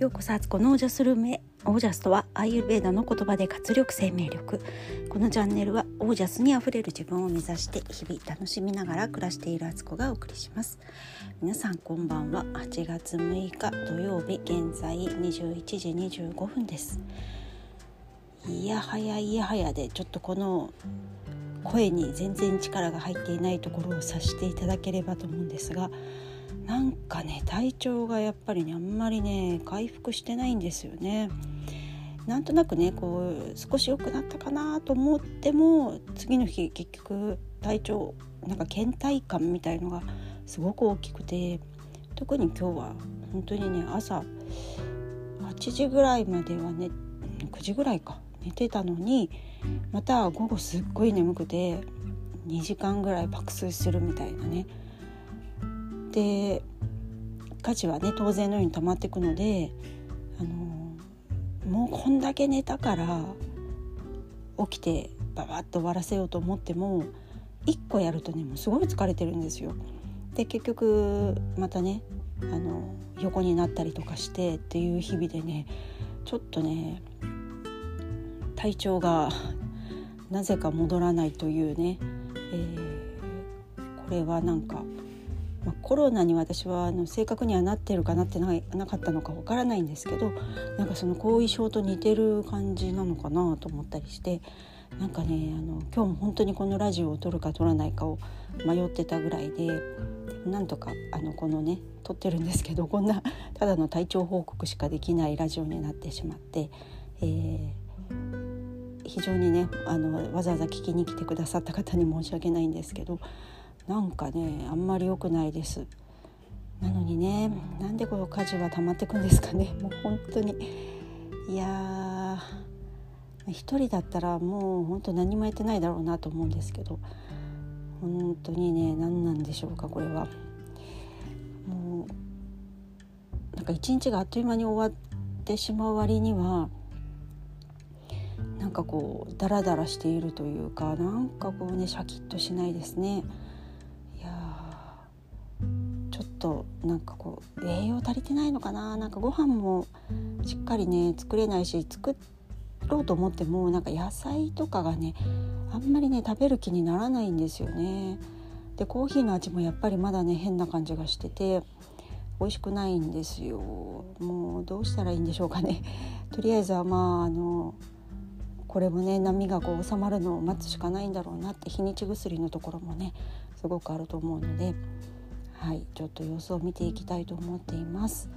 ようこそアツコのオージャスルームへオージャスとはアーユルベーダの言葉で活力生命力。このチャンネルはオージャスにあふれる自分を目指して日々楽しみながら暮らしているアツコがお送りします。皆さんこんばんは。8月6日土曜日現在21時25分です。いやはやいやはやでちょっとこの声に全然力が入っていないところを察していただければと思うんですがなんかね体調がやっぱりねあんまりね回復してないんですよね。なんとなくねこう少し良くなったかなと思っても次の日結局体調なんか倦怠感みたいのがすごく大きくて特に今日は本当にね朝8時ぐらいまではね9時ぐらいか寝てたのにまた午後すっごい眠くて2時間ぐらい爆睡するみたいなねで家事はね当然のように溜まっていくのであのもうこんだけ寝たから起きてババッと終わらせようと思っても1個やるとねもうすごい疲れてるんですよ。で結局またねあの横になったりとかしてっていう日々でねちょっとね体調がなぜか戻らないというね、えー、これはなんかまあ、コロナに私はあの正確にはなってるかなってないなかったのかわからないんですけどなんかその後遺症と似てる感じなのかなと思ったりしてなんかねあの今日も本当にこのラジオを撮るか撮らないかを迷ってたぐらいでなんとかあのこのね撮ってるんですけどこんなただの体調報告しかできないラジオになってしまって、えー、非常にねあのわざわざ聞きに来てくださった方に申し訳ないんですけどなんかねあんまり良くないです。なのにねなんでこの家事は溜まってくんですかね。もう本当に。いや一人だったらもう本当何もやってないだろうなと思うんですけど本当にね何なんでしょうかこれは。もうなんか一日があっという間に終わってしまう割にはなんかこうダラダラしているというかなんかこうねシャキッとしないですねいやちょっ。となんかこう栄養足りてないのかななんかご飯もしっかりね作れないし作ろうと思ってもなんか野菜とかがねあんまりね食べる気にならないんですよね。でコーヒーの味もやっぱりまだね変な感じがしてて美味しくないんですよ。もうどうしたらいいんでしょうかね。とりあえずはまああのこれもね波がこう収まるのを待つしかないんだろうなって日にち薬のところもねすごくあると思うのではいちょっと様子を見ていきたいと思っています。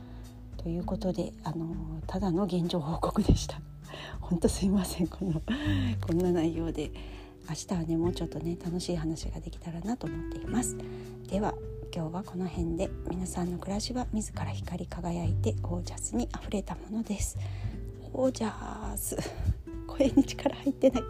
ということであのただの現状報告でした。本当すいませんこのこんな内容で明日はねもうちょっとね楽しい話ができたらなと思っています。では今日はこの辺で皆さんの暮らしは自ら光り輝いてオージャスにあふれたものです。オージャース声に力入ってない